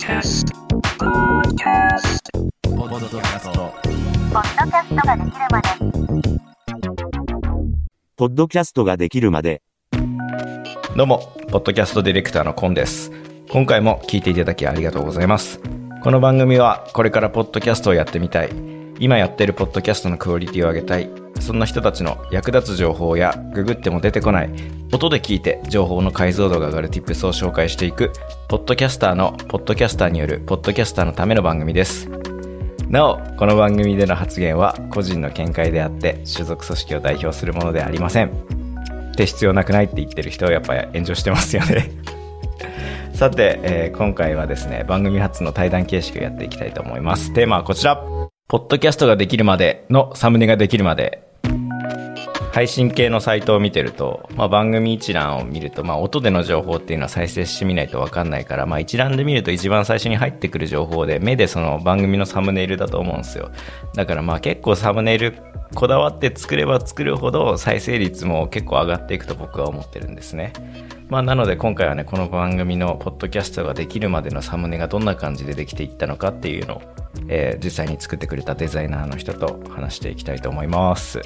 Podcast. Podcast. ポッドキャスト。ポッドキャストができるまで。ポッドキャストができるまで、どうもポッドキャストディレクターのコンです。今回も聞いていただきありがとうございます。この番組はこれからポッドキャストをやってみたい。今やってるポッドキャストのクオリティを上げたいそんな人たちの役立つ情報やググっても出てこない音で聞いて情報の解像度が上がる Tips を紹介していくポッドキャスターのポッドキャスターによるポッドキャスターのための番組です。なおこの番組での発言は個人の見解であって所属組織を代表するものでありません。って必要なくないって言ってる人はやっぱ炎上してますよね。さて、えー今回はですね番組初の対談形式をやっていきたいと思います。テーマはこちら。ポッドキャストができるまでのサムネができるまで。配信系のサイトを見てると、まあ、番組一覧を見ると、まあ、音での情報っていうのは再生してみないと分かんないから、まあ、一覧で見ると一番最初に入ってくる情報で目でその番組のサムネイルだと思うんですよ。だからまあ結構サムネイルこだわって作れば作るほど再生率も結構上がっていくと僕は思ってるんですねまあ、なので今回はねこの番組のポッドキャストができるまでのサムネがどんな感じでできていったのかっていうのを、えー実際に作ってくれたデザイナーの人と話していきたいと思います。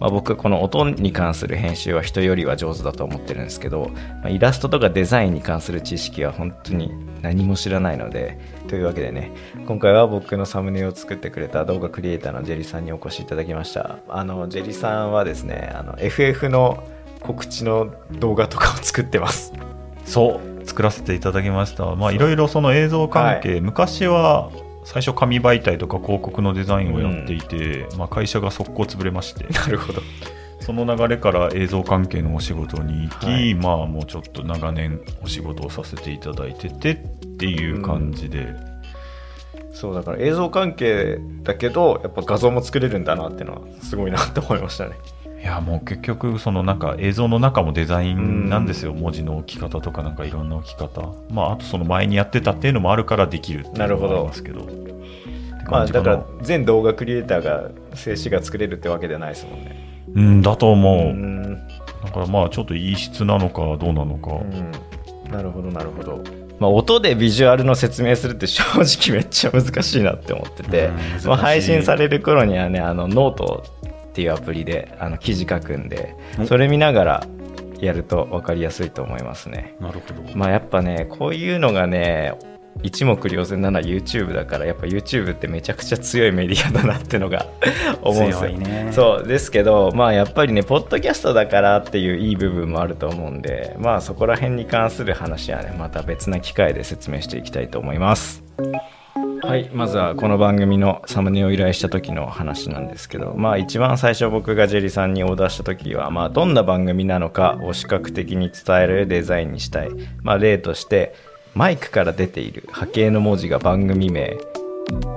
まあ、僕この音に関する編集は人よりは上手だと思ってるんですけど、まあイラストとかデザインに関する知識は本当に何も知らないのでというわけでね今回は僕のサムネを作ってくれた動画クリエイターのジェリさんにお越しいただきました。あのジェリさんはですねあの FF の告知の動画とかを作ってます。そう作らせていただきました。まあいろいろその映像関係、昔は最初紙媒体とか広告のデザインをやっていて、まあ、会社が速攻潰れまして。なるほどその流れから映像関係のお仕事に行き、はい。まあもうちょっと長年お仕事をさせていただいててっていう感じで、そうだから映像関係だけどやっぱ画像も作れるんだなっていうのはすごいなって思いましたね。いやもう結局そのなんか映像の中もデザインなんですよ、文字の置き方とかなんかいろんな置き方。まああとその前にやってたっていうのもあるからできるっていうのもありますけど。まあだから全動画クリエイターが静止画作れるってわけではないですもんねうんだと思う、ん。だからまあちょっといい質なのかどうなのか、うん。なるほどなるほど、まあ、音でビジュアルの説明するって正直めっちゃ難しいなって思ってて、まあ、配信される頃にはねあのノートっていうアプリであの記事書くんでお。それ見ながらやると分かりやすいと思いますね。なるほど、まあやっぱねこういうのがね一目瞭然なのは YouTube だからやっぱ YouTube ってめちゃくちゃ強いメディアだなってのが 思うんですよ。強いね。そうですけどまあやっぱりねポッドキャストだからっていういい部分もあると思うんでまあそこら辺に関する話はねまた別な機会で説明していきたいと思います。はいまずはこの番組のサムネを依頼した時の話なんですけどまあ一番最初僕がジェリさんにオーダーした時はまあどんな番組なのかを視覚的に伝えるデザインにしたい。まあ例としてマイクから出ている波形の文字が番組名。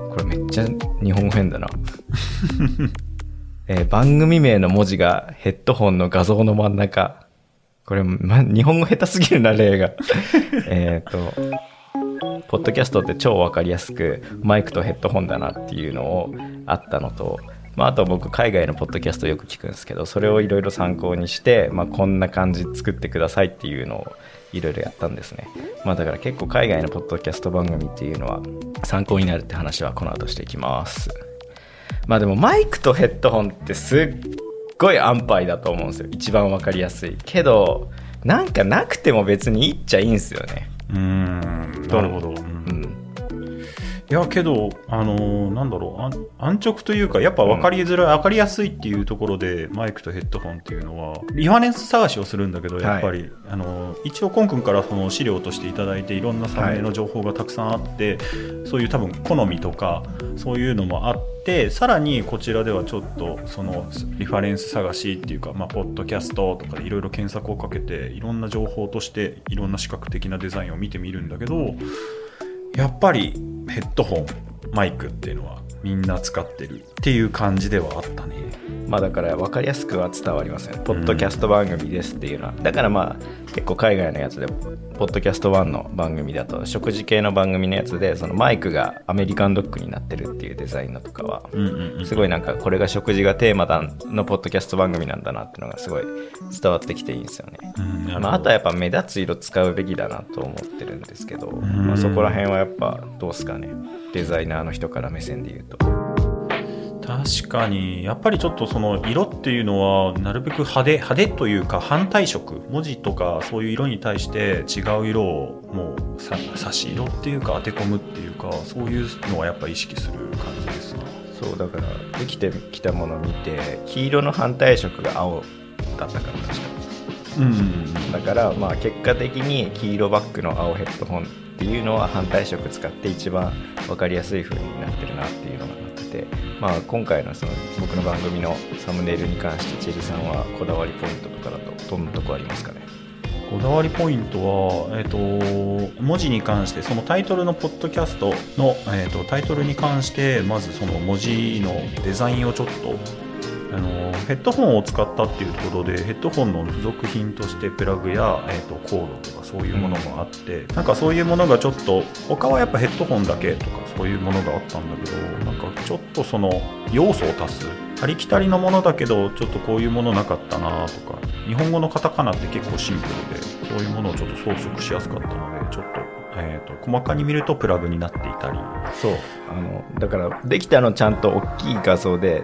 これめっちゃ日本語変だな。えー番組名の文字がヘッドホンの画像の真ん中。これ、ま、日本語下手すぎるな例が。えっとポッドキャストって超わかりやすくマイクとヘッドホンだなっていうのをあったのと、まあ、あと僕海外のポッドキャストよく聞くんですけどそれをいろいろ参考にして、まあ、こんな感じ作ってくださいっていうのをいろいろやったんですね、まあ、だから結構海外のポッドキャスト番組っていうのは参考になるって話はこの後していきます。まあでもマイクとヘッドホンってすっごい安牌だと思うんですよ。一番わかりやすい。けどなんかなくても別にいいっちゃいいんですよね。うーん。なるほど、いやけど、あのーなんだろう安安直というかやっぱ分かりづらい、分かりやすいっていうところでマイクとヘッドホンっていうのはリファレンス探しをするんだけどやっぱり、あのー一応コン君からその資料としていただいていろんなサムネの情報がたくさんあって、そういう多分好みとかそういうのもあってさらにこちらではちょっとそのリファレンス探しっていうか、まあ、ポッドキャストとかでいろいろ検索をかけていろんな情報としていろんな視覚的なデザインを見てみるんだけどやっぱりヘッドホンマイクっていうのはみんな使ってるっていう感じではあったね。まあだから分かりやすくは伝わりますよね。ポッドキャスト番組ですっていうのは。だからまあ結構海外のやつで、ポッドキャスト1の番組だと食事系の番組のやつで、そのマイクがアメリカンドッグになってるっていうデザインのとかは、うんうんうん。すごいなんかこれが食事がテーマだのポッドキャスト番組なんだなっていうのがすごい伝わってきていいんですよね。うんまあ、あとはやっぱ目立つ色使うべきだなと思ってるんですけど、んまあ、そこら辺はやっぱどうですかねデザイナーの人から目線で言うと確かに、やっぱりちょっとその色っていうのは、なるべく派手、派手というか反対色、文字とかそういう色に対して違う色をもうさ差し色っていうか当て込むっていうか、そういうのはやっぱ意識する感じですね。そうだからできてきたものを見て黄色の反対色が青だったから確かうんうんうん。だからまあ結果的に黄色バックの青ヘッドホンっていうのは反対色使って一番分かりやすい風になってるなっていうのがまあ、今回のその僕の番組のサムネイルに関してチェリさんはこだわりポイントとかだとどんなとこありますかね？こだわりポイントは、えっ、と、文字に関して、そのタイトルのポッドキャストの、えっ、と、タイトルに関して、まずその文字のデザインをちょっと、あの、ヘッドホンを使ったっていうところで、ヘッドホンの付属品としてプラグや、えっ、と、コードとかそういうものもあって、なんかそういうものがちょっと、他はやっぱヘッドホンだけとかそういうものがあったんだけど、なんかちょっとその要素を足す。ありきたりのものだけど、ちょっとこういうものなかったなとか、日本語のカタカナって結構シンプルで、そういうものをちょっと装飾しやすかったので、ちょっと、えっ、と、細かに見るとプラグになっていたり、そうあのだからできたのちゃんと大きい画像で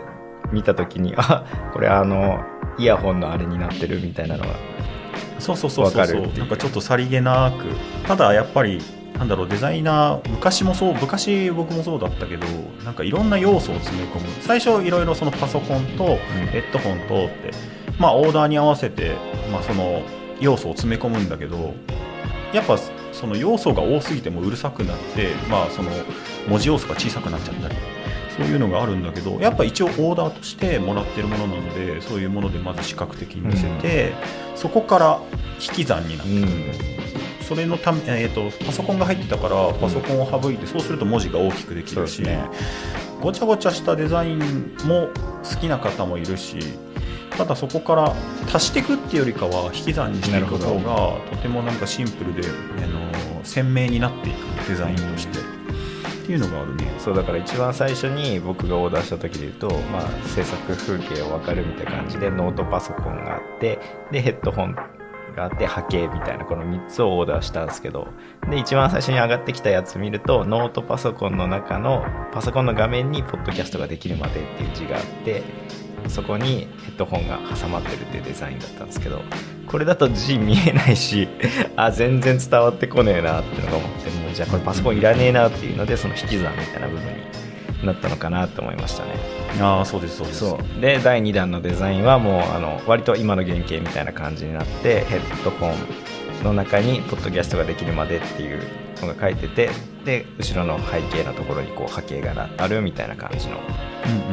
見た時にあこれあのイヤホンのあれになってるみたいなのがそうそうそうそうそう。なんかちょっとさりげなく。ただやっぱりなんだろうデザイナー昔もそう昔僕もそうだったけどなんかいろんな要素を詰め込む。最初いろいろそのパソコンとヘッドホンとってまあオーダーに合わせて、まあ、その要素を詰め込むんだけどやっぱその要素が多すぎてもうるさくなってまあその文字要素が小さくなっちゃったりそういうのがあるんだけどやっぱ一応オーダーとしてもらってるものなのでそういうものでまず視覚的に見せて、そこから引き算になってくる、それのため、えー、とパソコンが入ってたからパソコンを省いて、そうすると文字が大きくできるし、ね。ごちゃごちゃしたデザインも好きな方もいるしただそこから足していくっていうよりかは引き算にしていく方がとてもなんかシンプルで、あの鮮明になっていくデザインとして、っていうのがあるね。そうだから一番最初に僕がオーダーした時で言うと、まあ、制作風景を分かるみたいな感じでノートパソコンがあってでヘッドホンがあって波形みたいなこの3つをオーダーしたんですけどで一番最初に上がってきたやつ見るとノートパソコンの中のパソコンの画面にポッドキャストができるまでっていう字があってそこにヘッドホンが挟まってるっていうデザインだったんですけどこれだと字見えないしあ全然伝わってこねえなってのが思って。じゃあこれパソコンいらねえなっていうのでその引き算みたいな部分になったのかなと思いましたね。ああそうですそうです。そう。で第2弾のデザインはもうあの割と今の原型みたいな感じになってヘッドホンの中にポッドキャストができるまでっていうのが書いててで後ろの背景のところにこう波形があるみたいな感じの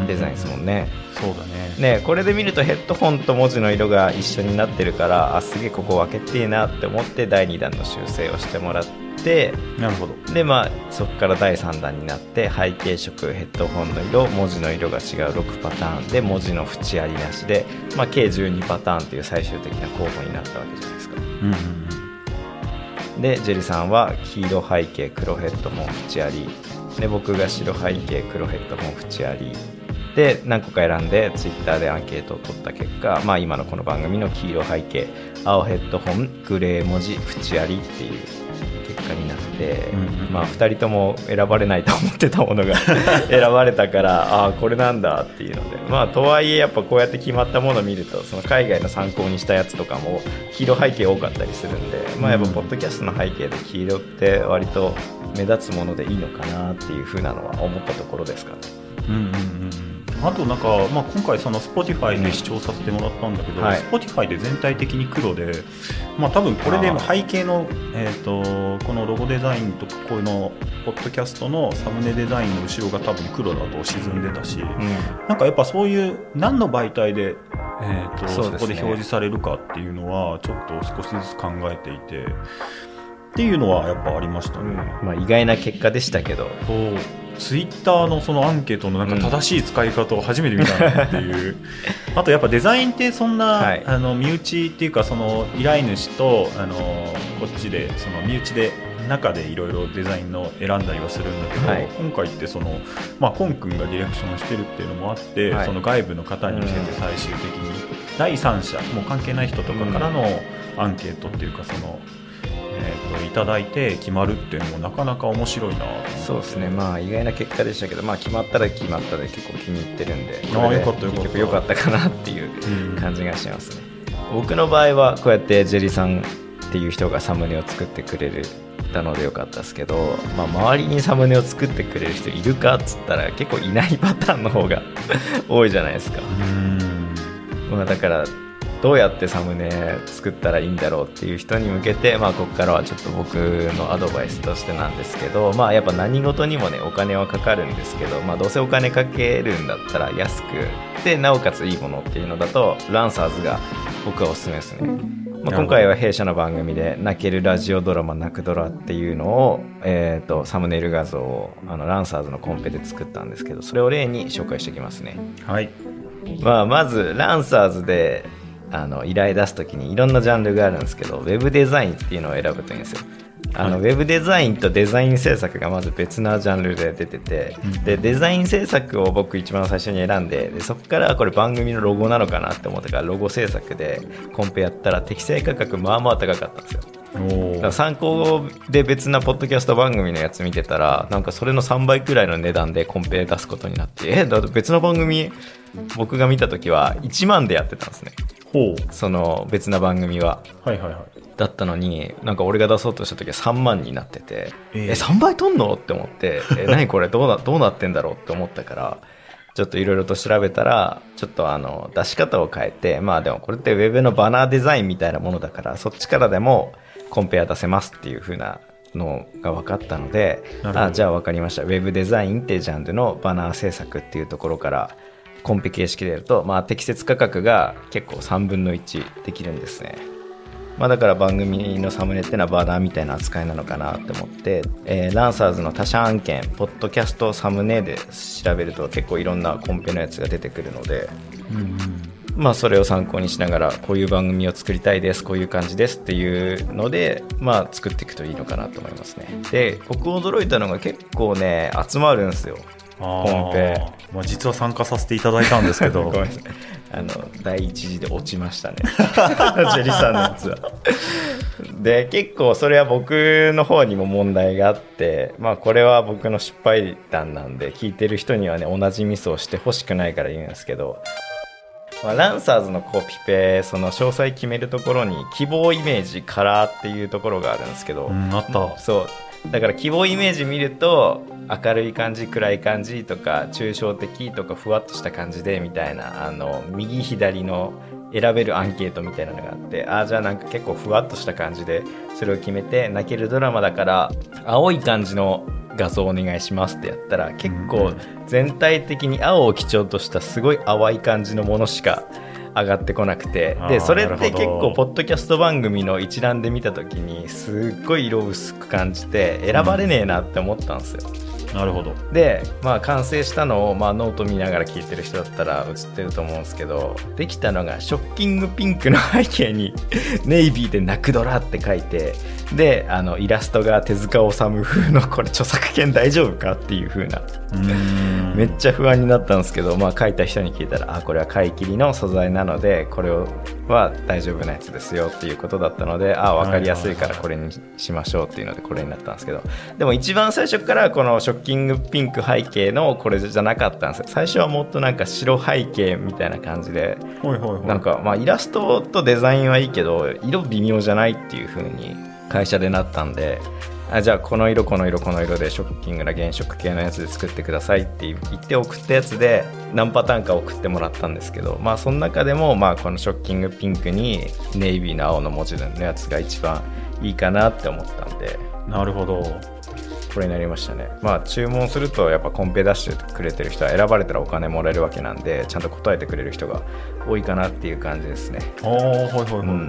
デザインですもんね、そうだね。ねこれで見るとヘッドホンと文字の色が一緒になってるからあすげえここ分けてえなって思って第2弾の修正をしてもらってなるほど。でまあそこから第3弾になって背景色ヘッドホンの色文字の色が違う6パターンで文字の縁ありなしで、まあ、計12パターンっていう最終的な候補になったわけじゃないですか。うんうんうん。でジェリさんは黄色背景黒ヘッドホン縁ありで僕が白背景黒ヘッドホン縁ありで何個か選んでツイッターでアンケートを取った結果、まあ、今のこの番組の黄色背景青ヘッドホングレー文字縁ありっていう結果になって、うんうんうん。まあ、2人とも選ばれないと思ってたものが 選ばれたからああこれなんだっていうので。まあとはいえやっぱこうやって決まったものを見るとその海外の参考にしたやつとかも黄色背景多かったりするんで、まあ、やっぱポッドキャストの背景で黄色って割と目立つものでいいのかなっていうふうなのは思ったところですかね。うんうんうん。うんあとなんか、まあ、今回その Spotify で視聴させてもらったんだけど、はい。Spotify で全体的に黒で、まあ、多分これで背景の、えー、とこのロゴデザインとかこういうのポッドキャストのサムネデザインの後ろが多分黒だと沈んでたし、なんかやっぱそういう何の媒体で、えーとそそこで表示されるかっていうのはちょっと少しずつ考えていてっていうのはやっぱありましたね。まあ、意外な結果でしたけど。そう。ツイッターのそのアンケートのなんか正しい使い方を初めて見たなっていう、あとやっぱデザインってそんな、はい。あの身内っていうかその依頼主とあのこっちでその身内で中でいろいろデザインの選んだりはするんだけど、はい。今回ってその、まあ、コン君がディレクションしてるっていうのもあって、はい。その外部の方に見せて最終的に第三者もう関係ない人とかからのアンケートっていうかその、えー、といただいて決まるっていうのもなかなか面白いなそうですね。まあ意外な結果でしたけどまあ決まったら決まったで結構気に入ってるんで。あーこれでよかったよかった。結局良かったかなっていううん感じがしますね。僕の場合はこうやってジェリさんっていう人がサムネを作ってくれるたのでよかったですけど、まあ、周りにサムネを作ってくれる人いるかっつったら結構いないパターンの方が 多いじゃないですか、うん。まあ、だからどうやってサムネ作ったらいいんだろうっていう人に向けて、まあ、ここからはちょっと僕のアドバイスとしてなんですけど、まあ、やっぱ何事にもねお金はかかるんですけど、まあ、どうせお金かけるんだったら安くでなおかついいものっていうのだとランサーズが僕はおすすめですね。まあ、今回は弊社の番組で泣けるラジオドラマ「泣くドラ」っていうのを、えー、とサムネイル画像をあのランサーズのコンペで作ったんですけどそれを例に紹介していきますね。はいまあ、まずランサーズであの依頼出すときにいろんなジャンルがあるんですけどウェブデザインっていうのを選ぶといいんですよ。あの、はい。ウェブデザインとデザイン制作がまず別なジャンルで出てて、うん。でデザイン制作を僕一番最初に選んででそこからこれ番組のロゴなのかなって思ったからロゴ制作でコンペやったら適正価格まあまあ高かったんですよ。参考で別なポッドキャスト番組のやつ見てたらなんかそれの3倍くらいの値段でコンペ出すことになってえだって別の番組僕が見た時は1万でやってたんですねその別な番組は。はいはいはい。だったのになんか俺が出そうとした時は3万になっててえええ3倍取んの？って思ってえ 何これ？どうなどうなってんだろう？って思ったからちょっといろいろと調べたらちょっとあの出し方を変えてまあでもこれってウェブのバナーデザインみたいなものだからそっちからでもコンペア出せますっていう風なのが分かったのであじゃあ分かりました。ウェブデザインってジャンルのバナー制作っていうところからコンペ形式でやると、まあ、適切価格が結構3分の1できるんですね。まあ、だから番組のサムネってのはバナーみたいな扱いなのかなって思って、えーランサーズの他社案件ポッドキャストサムネで調べると結構いろんなコンペのやつが出てくるので、うんうん。まあ、それを参考にしながらこういう番組を作りたいですこういう感じですっていうので、まあ、作っていくといいのかなと思いますね。で僕驚いたのが結構ね集まるんですよコンペまあ、実は参加させていただいたんですけど。あの第一次で落ちましたね。ジェリさんのやつは。で結構それは僕の方にも問題があってまあこれは僕の失敗談なんで聞いてる人にはね同じミスをしてほしくないから言うんですけど。まあ、ランサーズのコピペその詳細決めるところに希望イメージカラーっていうところがあるんですけど、うんあった。そうだから希望イメージ見ると明るい感じ暗い感じとか抽象的とかふわっとした感じでみたいなあの右左の選べるアンケートみたいなのがあってああじゃあなんか結構ふわっとした感じでそれを決めて泣けるドラマだから青い感じの画像お願いしますってやったら結構全体的に青を基調としたすごい淡い感じのものしか上がってこなくてでそれって結構ポッドキャスト番組の一覧で見た時にすっごい色薄く感じて選ばれねえなって思ったんですよ。なるほど。で、まあ、完成したのを、まあ、ノート見ながら聞いてる人だったら映ってると思うんですけどできたのがショッキングピンクの背景に ネイビーで「泣くドラ」って書いてであのイラストが手塚治虫風のこれ著作権大丈夫か？っていう風な。めっちゃ不安になったんですけど、まあ、書いた人に聞いたらあこれは買い切りの素材なのでこれは大丈夫なやつですよっていうことだったのであ分かりやすいからこれにしましょうっていうのでこれになったんですけど。でも一番最初からこのショッキングピンク背景のこれじゃなかったんですよ。最初はもっとなんか白背景みたいな感じではいはいはい。なんかまあイラストとデザインはいいけど色微妙じゃないっていう風に会社でなったんであじゃあこの色この色この色でショッキングな原色系のやつで作ってくださいって言って送ったやつで何パターンか送ってもらったんですけどまあその中でもまあこのショッキングピンクにネイビーの青の文字のやつが一番いいかなって思ったんで。なるほどこれになりましたね。まあ注文するとやっぱコンペ出してくれてる人は選ばれたらお金もらえるわけなんでちゃんと答えてくれる人が多いかなっていう感じですね。ああはいはいはいはい、うん。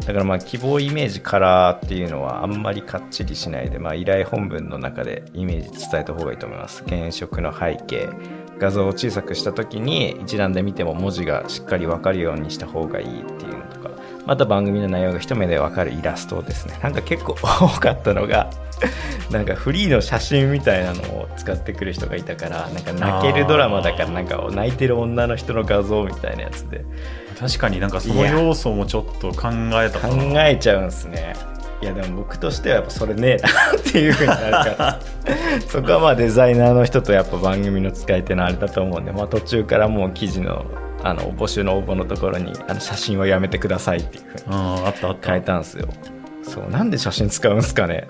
だからまあ希望イメージカラーっていうのはあんまりかっちりしないで、まあ、依頼本文の中でイメージ伝えた方がいいと思います。原色の背景。画像を小さくした時に一覧で見ても文字がしっかり分かるようにした方がいいっていうまた番組の内容が一目で分かるイラストですね。なんか結構多かったのが なんかフリーの写真みたいなのを使ってくる人がいたからなんか泣けるドラマだからなんか泣いてる女の人の画像みたいなやつで。確かになんかその要素もちょっと考えたか考なえちゃうんすね。いやでも僕としてはやっぱそれねえなっていうふうになるから。そこはまあデザイナーの人とやっぱ番組の使い手のあれだと思うんで、まあ、途中からもう記事のあの募集の応募のところにあの写真はやめてくださいっていうふうにうんあったあった。変えたんですよ。そうなんで写真使うんすかね？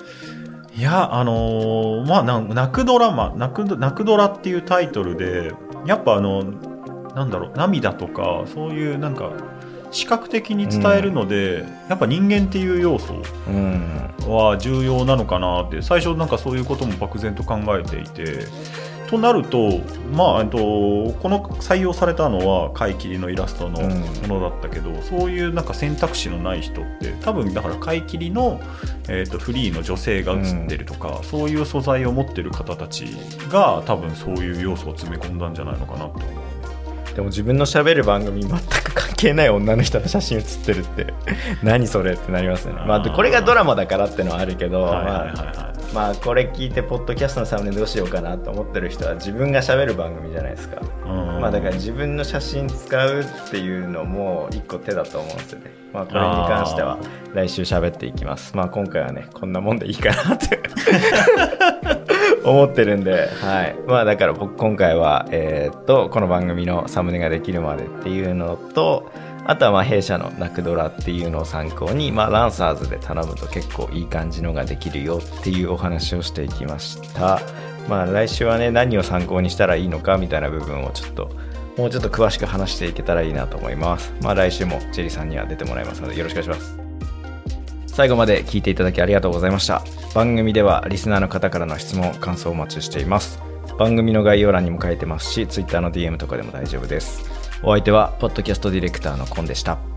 いや、あのーまあ、泣くドラマ泣く、泣くドラっていうタイトルで、やっぱあの、なんだろう、涙とか、そういうなんか、視覚的に伝えるので、やっぱ人間っていう要素うん。は重要なのかなって、最初なんかそういうことも漠然と考えていて、となると、まあ、えっと、この採用されたのは、貝切りのイラストのうん。ものだったけど、そういうなんか選択肢のない人って、多分だから貝切りの、えっとフリーの女性が写ってるとか、そういう素材を持ってる方たちが、多分そういう要素を詰め込んだんじゃないのかなって思う。でも自分の喋る番組全く関係ない女の人の写真写ってるって。何それってなりますよね。まあでこれがドラマだからってのはあるけど、はいはいはいまあはい。まあこれ聞いてポッドキャストのサムネどうしようかなと思ってる人は自分が喋る番組じゃないですか、うん。まあだから自分の写真使うっていうのも一個手だと思うんですよね。まあこれに関しては。来週喋っていきます。まあ今回はねこんなもんでいいかなって。思ってるんで。はい。まあだから僕今回はえーっとこの番組のサムネができるまでっていうのとあとはまあ弊社のナクドラっていうのを参考に、まあ、ランサーズで頼むと結構いい感じのができるよっていうお話をしていきました。まあ来週はね、何を参考にしたらいいのかみたいな部分をちょっと、もうちょっと詳しく話していけたらいいなと思います。まあ来週もジェリーさんには出てもらいますのでよろしくお願いします。最後まで聞いていただきありがとうございました。番組ではリスナーの方からの質問、感想をお待ちしています。番組の概要欄にも書いてますし、Twitter の DM とかでも大丈夫です。お相手は、ポッドキャストディレクターのコンでした。